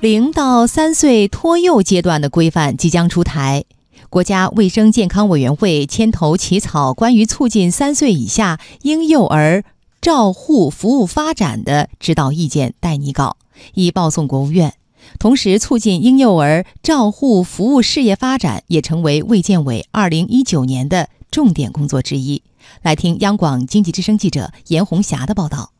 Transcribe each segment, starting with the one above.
零到三岁托幼阶段的规范即将出台，国家卫生健康委员会牵头起草关于促进三岁以下婴幼儿照护服务发展的指导意见待拟稿，已报送国务院。同时，促进婴幼儿照护服务事业发展也成为卫健委二零一九年的重点工作之一。来听央广经济之声记者严红霞的报道。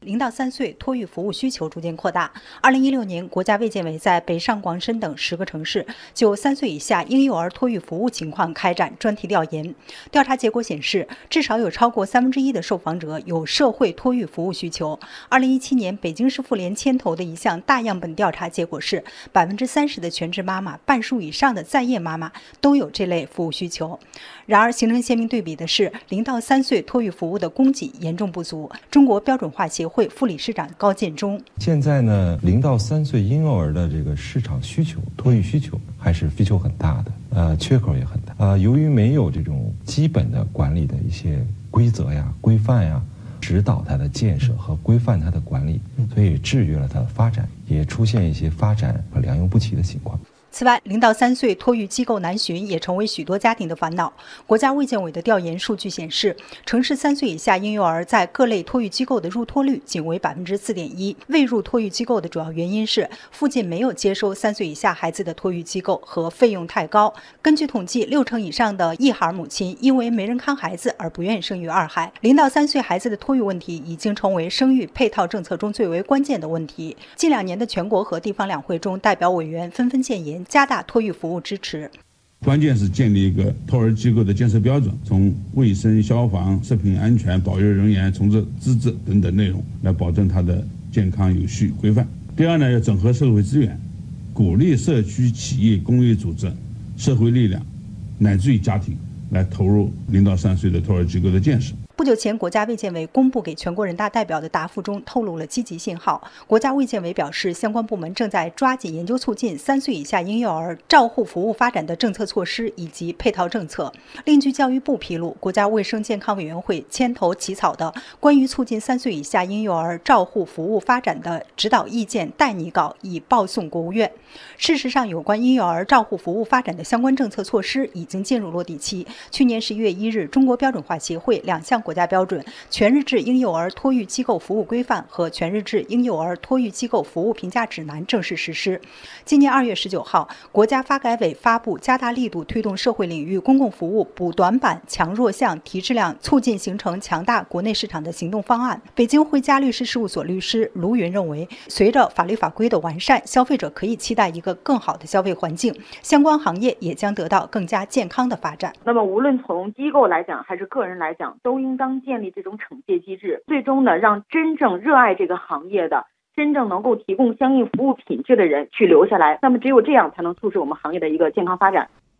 零到三岁托育服务需求逐渐扩大。二零一六年，国家卫健委在北上广深等十个城市就三岁以下婴幼儿托育服务情况开展专题调研。调查结果显示，至少有超过三分之一的受访者有社会托育服务需求。二零一七年，北京市妇联牵头的一项大样本调查结果是，百分之三十的全职妈妈、半数以上的在业妈妈都有这类服务需求。然而，形成鲜明对比的是，零到三岁托育服务的供给严重不足。中国标准化协会副理事长高建中：现在呢，零到三岁婴幼儿的这个市场需求，托育需求还是需求很大的，呃，缺口也很大。呃，由于没有这种基本的管理的一些规则呀、规范呀，指导它的建设和规范它的管理，所以制约了它的发展，也出现一些发展和良莠不齐的情况。此外，零到三岁托育机构难寻也成为许多家庭的烦恼。国家卫健委的调研数据显示，城市三岁以下婴幼儿在各类托育机构的入托率仅为百分之四点一。未入托育机构的主要原因是附近没有接收三岁以下孩子的托育机构和费用太高。根据统计，六成以上的一孩母亲因为没人看孩子而不愿意生育二孩。零到三岁孩子的托育问题已经成为生育配套政策中最为关键的问题。近两年的全国和地方两会中，代表委员纷纷建言。加大托育服务支持，关键是建立一个托儿机构的建设标准，从卫生、消防、食品安全、保育人员、从事资质等等内容来保证它的健康有序、规范。第二呢，要整合社会资源，鼓励社区、企业、公益组织、社会力量，乃至于家庭来投入零到三岁的托儿机构的建设。不久前，国家卫健委公布给全国人大代表的答复中透露了积极信号。国家卫健委表示，相关部门正在抓紧研究促进三岁以下婴幼儿照护服务发展的政策措施以及配套政策。另据教育部披露，国家卫生健康委员会牵头起草的关于促进三岁以下婴幼儿照护服务发展的指导意见待拟稿已报送国务院。事实上，有关婴幼儿照护服务发展的相关政策措施已经进入落地期。去年十一月一日，中国标准化协会两项。国家标准《全日制婴幼儿托育机构服务规范》和《全日制婴幼儿托育机构服务评价指南》正式实施。今年二月十九号，国家发改委发布加大力度推动社会领域公共服务补短板、强弱项、提质量，促进形成强大国内市场的行动方案。北京汇佳律师事务所律师卢云认为，随着法律法规的完善，消费者可以期待一个更好的消费环境，相关行业也将得到更加健康的发展。那么，无论从机构来讲，还是个人来讲，都应。当建立这种惩戒机制，最终呢，让真正热爱这个行业的、真正能够提供相应服务品质的人去留下来。那么，只有这样才能促使我们行业的一个健康发展。